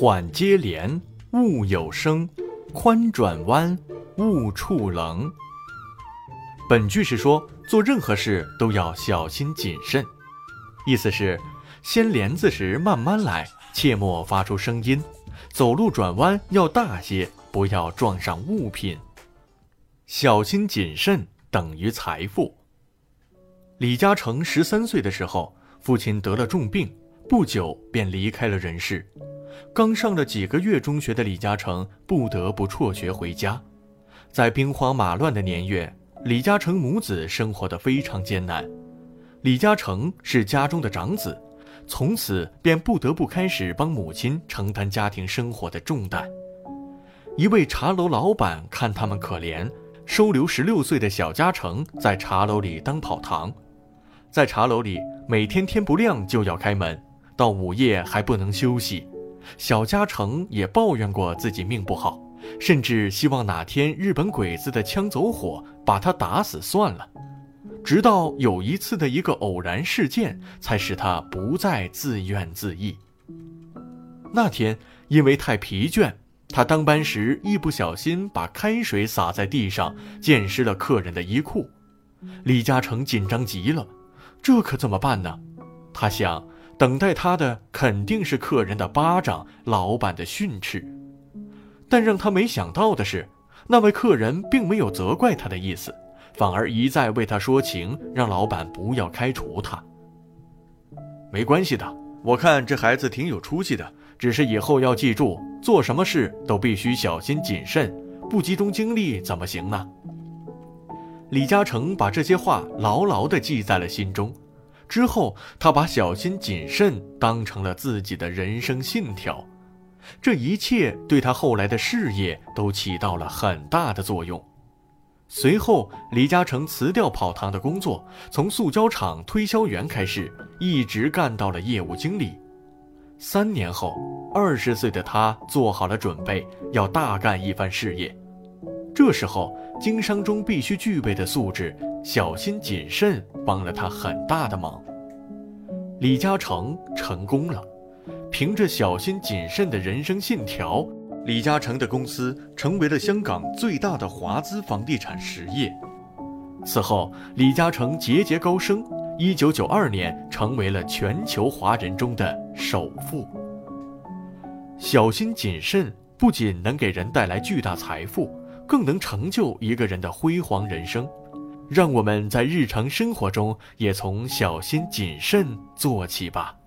缓接连，勿有声；宽转弯，勿触棱。本句是说，做任何事都要小心谨慎。意思是，掀帘子时慢慢来，切莫发出声音；走路转弯要大些，不要撞上物品。小心谨慎等于财富。李嘉诚十三岁的时候，父亲得了重病，不久便离开了人世。刚上了几个月中学的李嘉诚不得不辍学回家，在兵荒马乱的年月，李嘉诚母子生活得非常艰难。李嘉诚是家中的长子，从此便不得不开始帮母亲承担家庭生活的重担。一位茶楼老板看他们可怜，收留十六岁的小嘉诚在茶楼里当跑堂。在茶楼里，每天天不亮就要开门，到午夜还不能休息。小嘉诚也抱怨过自己命不好，甚至希望哪天日本鬼子的枪走火把他打死算了。直到有一次的一个偶然事件，才使他不再自怨自艾。那天因为太疲倦，他当班时一不小心把开水洒在地上，溅湿了客人的衣裤。李嘉诚紧张极了，这可怎么办呢？他想。等待他的肯定是客人的巴掌、老板的训斥，但让他没想到的是，那位客人并没有责怪他的意思，反而一再为他说情，让老板不要开除他。没关系的，我看这孩子挺有出息的，只是以后要记住，做什么事都必须小心谨慎，不集中精力怎么行呢？李嘉诚把这些话牢牢地记在了心中。之后，他把小心谨慎当成了自己的人生信条，这一切对他后来的事业都起到了很大的作用。随后，李嘉诚辞掉跑堂的工作，从塑胶厂推销员开始，一直干到了业务经理。三年后，二十岁的他做好了准备，要大干一番事业。这时候，经商中必须具备的素质。小心谨慎帮了他很大的忙。李嘉诚成功了，凭着小心谨慎的人生信条，李嘉诚的公司成为了香港最大的华资房地产实业。此后，李嘉诚节节高升，一九九二年成为了全球华人中的首富。小心谨慎不仅能给人带来巨大财富，更能成就一个人的辉煌人生。让我们在日常生活中也从小心谨慎做起吧。